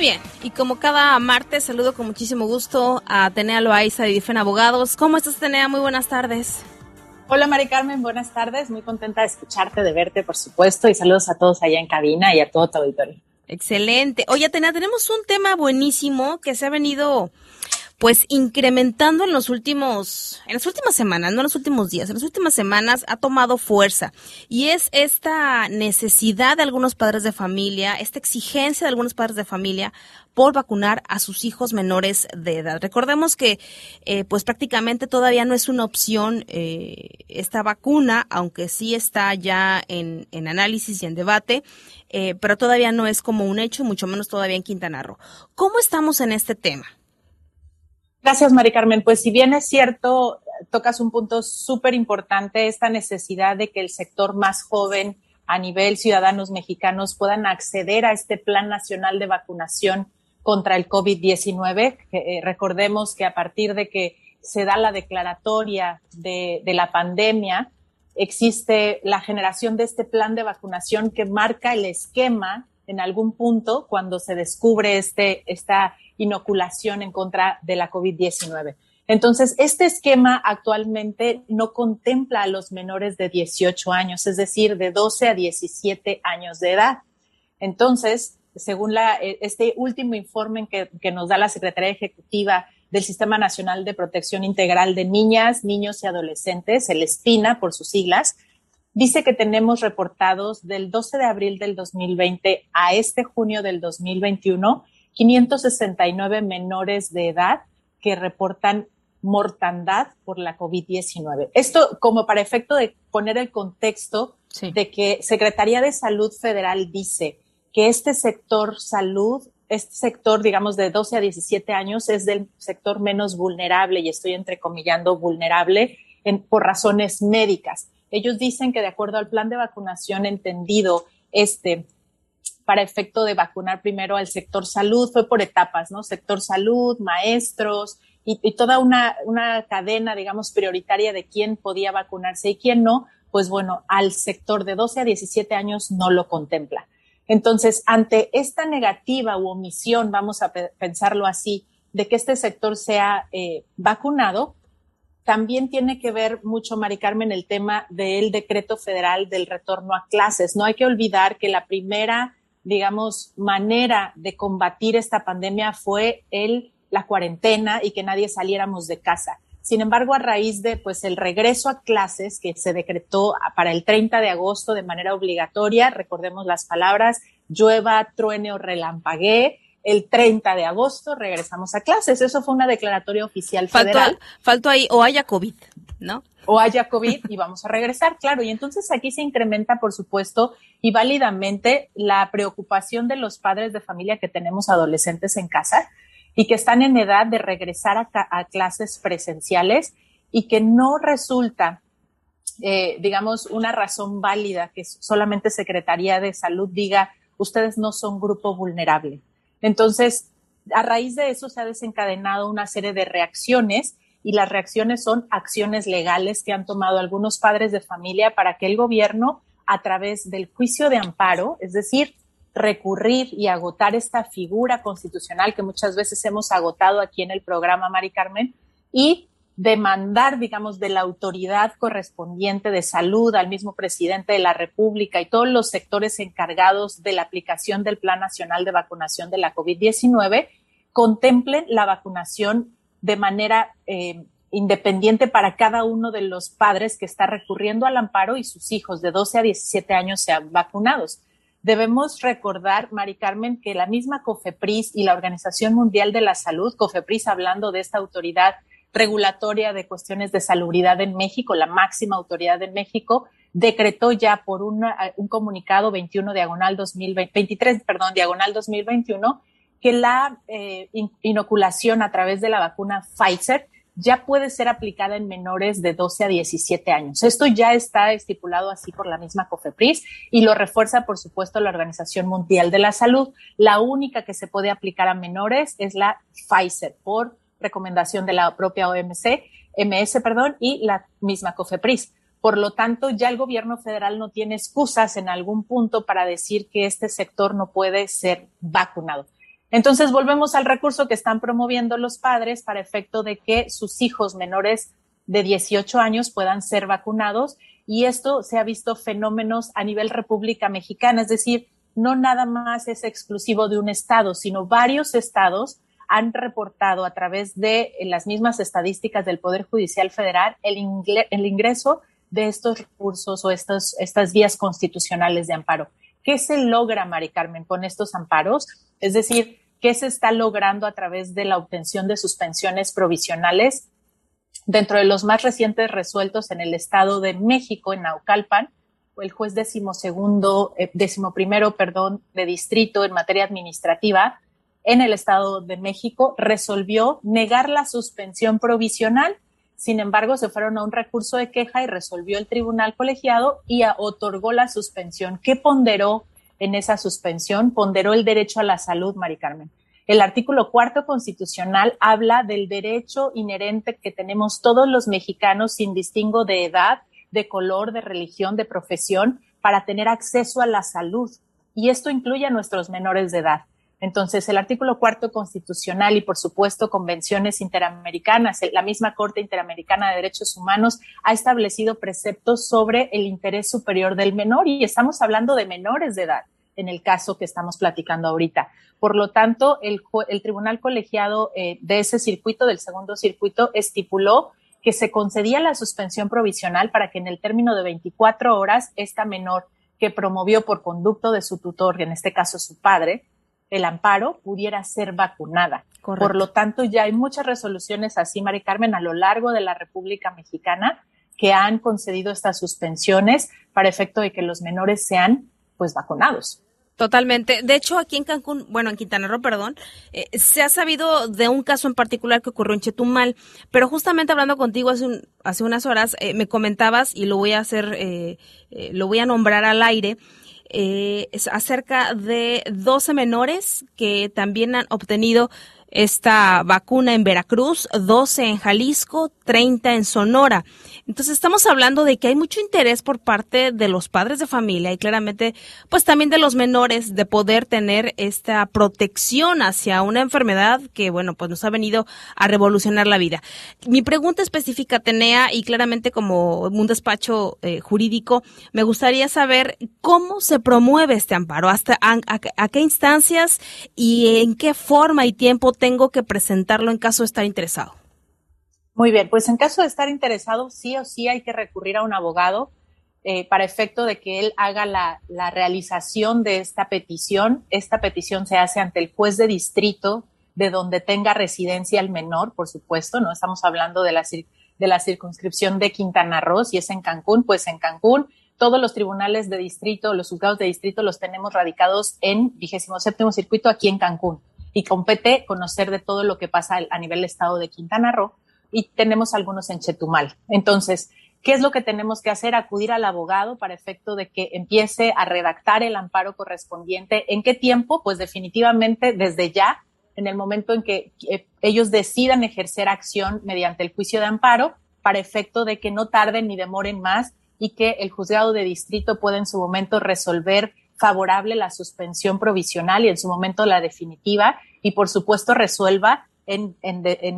Bien, y como cada martes saludo con muchísimo gusto a Tenea Loaiza de Difen Abogados. ¿Cómo estás, Tenea? Muy buenas tardes. Hola, Mari Carmen, buenas tardes. Muy contenta de escucharte, de verte, por supuesto, y saludos a todos allá en cabina y a todo tu auditorio. Excelente. Oye, Tenea, tenemos un tema buenísimo que se ha venido pues incrementando en los últimos, en las últimas semanas, no en los últimos días, en las últimas semanas ha tomado fuerza y es esta necesidad de algunos padres de familia, esta exigencia de algunos padres de familia por vacunar a sus hijos menores de edad. Recordemos que eh, pues prácticamente todavía no es una opción eh, esta vacuna, aunque sí está ya en, en análisis y en debate, eh, pero todavía no es como un hecho, mucho menos todavía en Quintana Roo. ¿Cómo estamos en este tema? Gracias, Mari Carmen. Pues si bien es cierto, tocas un punto súper importante, esta necesidad de que el sector más joven a nivel ciudadanos mexicanos puedan acceder a este Plan Nacional de Vacunación contra el COVID-19. Eh, recordemos que a partir de que se da la declaratoria de, de, la pandemia, existe la generación de este plan de vacunación que marca el esquema en algún punto cuando se descubre este, esta inoculación en contra de la COVID-19. Entonces, este esquema actualmente no contempla a los menores de 18 años, es decir, de 12 a 17 años de edad. Entonces, según e, este último informe que, que nos da la Secretaría Ejecutiva del Sistema Nacional de Protección Integral de Niñas, Niños y Adolescentes, el SPINA por sus siglas, dice que tenemos reportados del 12 de abril del 2020 a este junio del 2021 569 menores de edad que reportan mortandad por la COVID-19. Esto como para efecto de poner el contexto de que Secretaría de Salud Federal dice que este sector salud, este sector, digamos, de 12 a 17 años es del sector menos vulnerable, y estoy entrecomillando vulnerable, en, por razones médicas. Ellos dicen que de acuerdo al plan de vacunación entendido, este, para efecto de vacunar primero al sector salud, fue por etapas, ¿no? Sector salud, maestros y, toda una, una cadena, digamos, prioritaria de quién podía vacunarse y quién no, pues bueno, al sector de 12 a 17 años no lo contempla. Entonces, ante esta negativa u omisión, vamos a pensarlo así, de que este sector sea eh, vacunado, también tiene que ver mucho, Mari Carmen, el tema del decreto federal del retorno a clases. No hay que olvidar que la primera digamos, manera de combatir esta pandemia fue el, la cuarentena y que nadie saliéramos de casa. Sin embargo, a raíz de pues el regreso a clases que se decretó para el 30 de agosto de manera obligatoria, recordemos las palabras, llueva, truene o relampaguee, el 30 de agosto regresamos a clases. Eso fue una declaratoria oficial federal. Faltó, ahí, o haya COVID, ¿no? O haya COVID y vamos a regresar, claro. Y entonces aquí se incrementa, por supuesto, y válidamente la preocupación de los padres de familia que tenemos adolescentes en casa y que están en edad de regresar a, a clases presenciales y que no resulta, eh, digamos, una razón válida que solamente Secretaría de Salud diga, ustedes no son grupo vulnerable entonces, a raíz de eso se ha desencadenado una serie de reacciones y las reacciones son acciones legales que han tomado algunos padres de familia para que el gobierno, a través del juicio de amparo, es decir, recurrir y agotar esta figura constitucional que muchas veces hemos agotado aquí en el programa, Mari Carmen, y demandar, digamos, de la autoridad correspondiente de salud al mismo presidente de la República y todos los sectores encargados de la aplicación del Plan Nacional de Vacunación de la COVID-19 contemplen la vacunación de manera eh, independiente para cada uno de los padres que está recurriendo al amparo y sus hijos de 12 a 17 años sean vacunados. Debemos recordar, Mari Carmen, que la misma COFEPRIS y la Organización Mundial de la Salud, COFEPRIS hablando de esta autoridad regulatoria de cuestiones de salubridad en México, la máxima autoridad en México, decretó ya por un comunicado 21 diagonal 2023, perdón, diagonal 2021, que la eh, inoculación a través de la vacuna Pfizer ya puede ser aplicada en menores de 12 a 17 años. Esto ya está estipulado así por la misma COFEPRIS y lo refuerza, por supuesto, la Organización Mundial de la Salud. La única que se puede aplicar a menores es la Pfizer por recomendación de la propia OMC, MS, perdón, y la misma COFEPRIS. Por lo tanto, ya el gobierno federal no tiene excusas en algún punto para decir que este sector no puede ser vacunado. Entonces volvemos al recurso que están promoviendo los padres para efecto de que sus hijos menores de 18 años puedan ser vacunados y esto se ha visto fenómenos a nivel República Mexicana, es decir, no nada más es exclusivo de un estado, sino varios estados han reportado a través de las mismas estadísticas del Poder Judicial Federal el, ingreso de estos recursos o estos, estas vías constitucionales de amparo. ¿Qué se logra, Mari Carmen, con estos amparos? Es decir, qué se está logrando a través de la obtención de suspensiones provisionales. Dentro de los más recientes resueltos en el Estado de México, en Naucalpan, el juez decimosegundo, eh, decimoprimero, perdón, de distrito en materia administrativa en el Estado de México resolvió negar la suspensión provisional. Sin embargo, se fueron a un recurso de queja y resolvió el tribunal colegiado y otorgó la suspensión. ¿Qué ponderó en esa suspensión ponderó el derecho a la salud, Mari Carmen. El artículo cuarto constitucional habla del derecho inherente que tenemos todos los mexicanos sin distingo de edad, de color, de religión, de profesión, para tener acceso a la salud. Y esto incluye a nuestros menores de edad. Entonces, el artículo cuarto constitucional y, por supuesto, convenciones interamericanas, la misma Corte Interamericana de Derechos Humanos ha establecido preceptos sobre el interés superior del menor y estamos hablando de menores de edad en el caso que estamos platicando ahorita. Por lo tanto, el, tribunal colegiado eh, de ese circuito, del segundo circuito, estipuló que se concedía la suspensión provisional para que en el término de 24 horas esta menor que promovió por conducto de su tutor, en este caso su padre, el amparo pudiera ser vacunada. Por lo tanto, ya hay muchas resoluciones así, Mari Carmen, a lo largo de la República Mexicana que han concedido estas suspensiones para efecto de que los menores sean pues vacunados. Totalmente. De hecho, aquí en Cancún, bueno, en Quintana Roo, perdón, eh, se ha sabido de un caso en particular que ocurrió en Chetumal, pero justamente hablando contigo hace, hace unas horas, eh, me comentabas, y lo voy a hacer, eh, lo voy a nombrar al aire, acerca de 12 menores que también han obtenido esta vacuna en Veracruz, 12 en Jalisco, 30 en Sonora. Entonces estamos hablando de que hay mucho interés por parte de los padres de familia y claramente pues también de los menores de poder tener esta protección hacia una enfermedad que bueno pues nos ha venido a revolucionar la vida. Mi pregunta específica Tenea y claramente como un despacho eh, jurídico me gustaría saber cómo se promueve este amparo, hasta a qué instancias y en qué forma y tiempo tengo que presentarlo en caso de estar interesado. Muy bien, pues en caso de estar interesado, sí o sí hay que recurrir a un abogado eh, para efecto de que él haga la, realización de esta petición. Esta petición se hace ante el juez de distrito de donde tenga residencia el menor, por supuesto, no estamos hablando de la, de la circunscripción de Quintana Roo, si es en Cancún, pues en Cancún. Todos los tribunales de distrito, los juzgados de distrito los tenemos radicados en vigésimo séptimo circuito aquí en Cancún y compete conocer de todo lo que pasa a nivel estado de Quintana Roo y tenemos algunos en Chetumal. Entonces, ¿qué es lo que tenemos que hacer? Acudir al abogado para efecto de que empiece a redactar el amparo correspondiente. ¿En qué tiempo? Pues definitivamente desde ya, en el momento en que eh, ellos decidan ejercer acción mediante el juicio de amparo, para efecto de que no tarden ni demoren más y que el juzgado de distrito pueda en su momento resolver favorable la suspensión provisional y en su momento la definitiva y por supuesto resuelva en,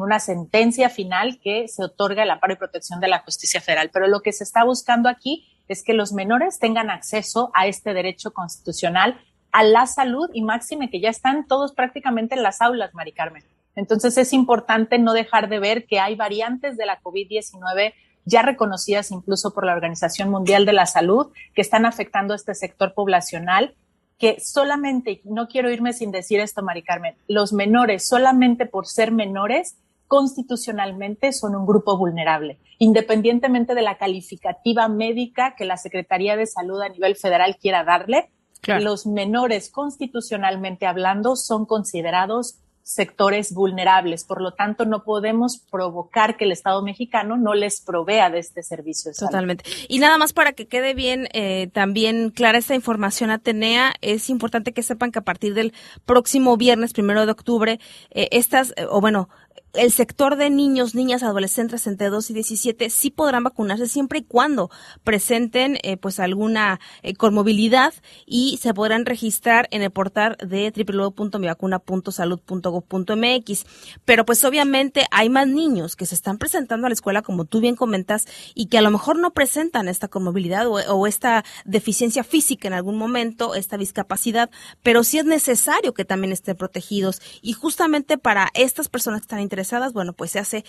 una sentencia final que se otorga el amparo y protección de la justicia federal. Pero lo que se está buscando aquí es que los menores tengan acceso a este derecho constitucional, a la salud y máxime que ya están todos prácticamente en las aulas, Mari Carmen. Entonces es importante no dejar de ver que hay variantes de la COVID-19 ya reconocidas incluso por la Organización Mundial de la Salud que están afectando a este sector poblacional que solamente, no quiero irme sin decir esto, Mari Carmen, los menores, solamente por ser menores, constitucionalmente son un grupo vulnerable, independientemente de la calificativa médica que la Secretaría de Salud a nivel federal quiera darle. Los menores, constitucionalmente hablando, son considerados sectores vulnerables. Por lo tanto, no podemos provocar que el Estado mexicano no les provea de este servicio. Totalmente. Y nada más para que quede bien eh, también clara esta información, Atenea, es importante que sepan que a partir del próximo viernes, primero de octubre, eh, estas, eh, o bueno, el sector de niños, niñas, adolescentes entre 2 y 17 sí podrán vacunarse siempre y cuando presenten eh, pues alguna eh, comorbilidad y se podrán registrar en el portal de www.mivacuna.salud.gov.mx. Pero pues obviamente hay más niños que se están presentando a la escuela, como tú bien comentas, y que a lo mejor no presentan esta comorbilidad o, o esta deficiencia física en algún momento, esta discapacidad, pero sí es necesario que también estén protegidos. Y justamente para estas personas que están interesadas bueno, pues se hace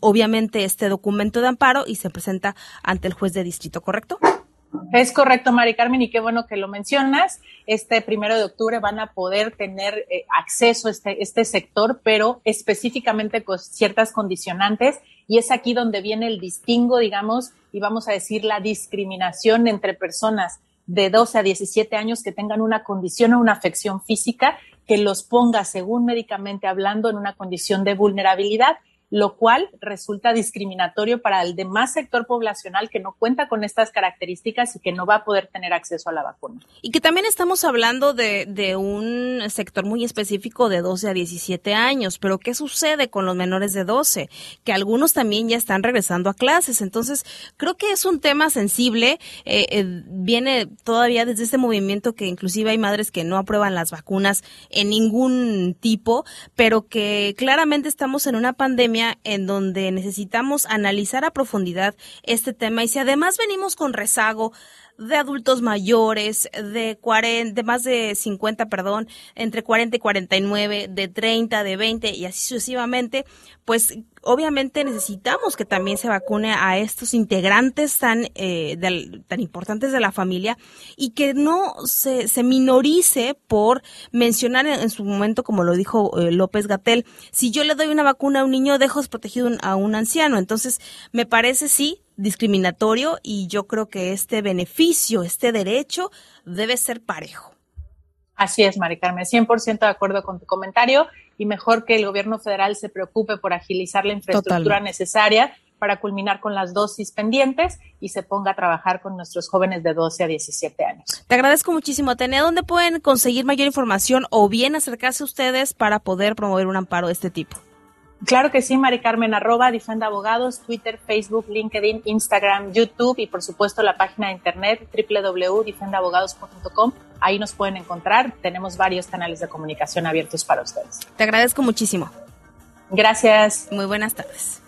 obviamente este documento de amparo y se presenta ante el juez de distrito, ¿correcto? Es correcto, Mari Carmen, y qué bueno que lo mencionas. Este primero de octubre van a poder tener eh, acceso a este, este sector, pero específicamente con ciertas condicionantes. Y es aquí donde viene el distingo, digamos, y vamos a decir la discriminación entre personas de 12 a 17 años que tengan una condición o una afección física que los ponga, según médicamente hablando, en una condición de vulnerabilidad lo cual resulta discriminatorio para el demás sector poblacional que no cuenta con estas características y que no va a poder tener acceso a la vacuna. Y que también estamos hablando de, de un sector muy específico de 12 a 17 años, pero ¿qué sucede con los menores de 12? Que algunos también ya están regresando a clases, entonces creo que es un tema sensible, eh, eh, viene todavía desde este movimiento que inclusive hay madres que no aprueban las vacunas en ningún tipo, pero que claramente estamos en una pandemia en donde necesitamos analizar a profundidad este tema. Y si además venimos con rezago de adultos mayores, de 40, de más de 50, perdón, entre 40 y 49, de 30, de 20 y así sucesivamente, pues obviamente necesitamos que también se vacune a estos integrantes tan, eh, tan importantes de la familia y que no se, se minorice por mencionar en, su momento, como lo dijo eh, López Gatel, si yo le doy una vacuna a un niño, dejo desprotegido a un anciano. Entonces, me parece sí discriminatorio y yo creo que este beneficio, este derecho debe ser parejo. Así es, Mari Carmen, 100% de acuerdo con tu comentario y mejor que el gobierno federal se preocupe por agilizar la infraestructura necesaria para culminar con las dosis pendientes y se ponga a trabajar con nuestros jóvenes de 12 a 17 años. Te agradezco muchísimo. Tenea, ¿dónde pueden conseguir mayor información o bien acercarse ustedes para poder promover un amparo de este tipo? Claro que sí, Mari Carmen, arroba Difenda Abogados, Twitter, Facebook, LinkedIn, Instagram, YouTube y por supuesto la página de internet www.difendabogados.com. Ahí nos pueden encontrar. Tenemos varios canales de comunicación abiertos para ustedes. Te agradezco muchísimo. Gracias. Muy buenas tardes.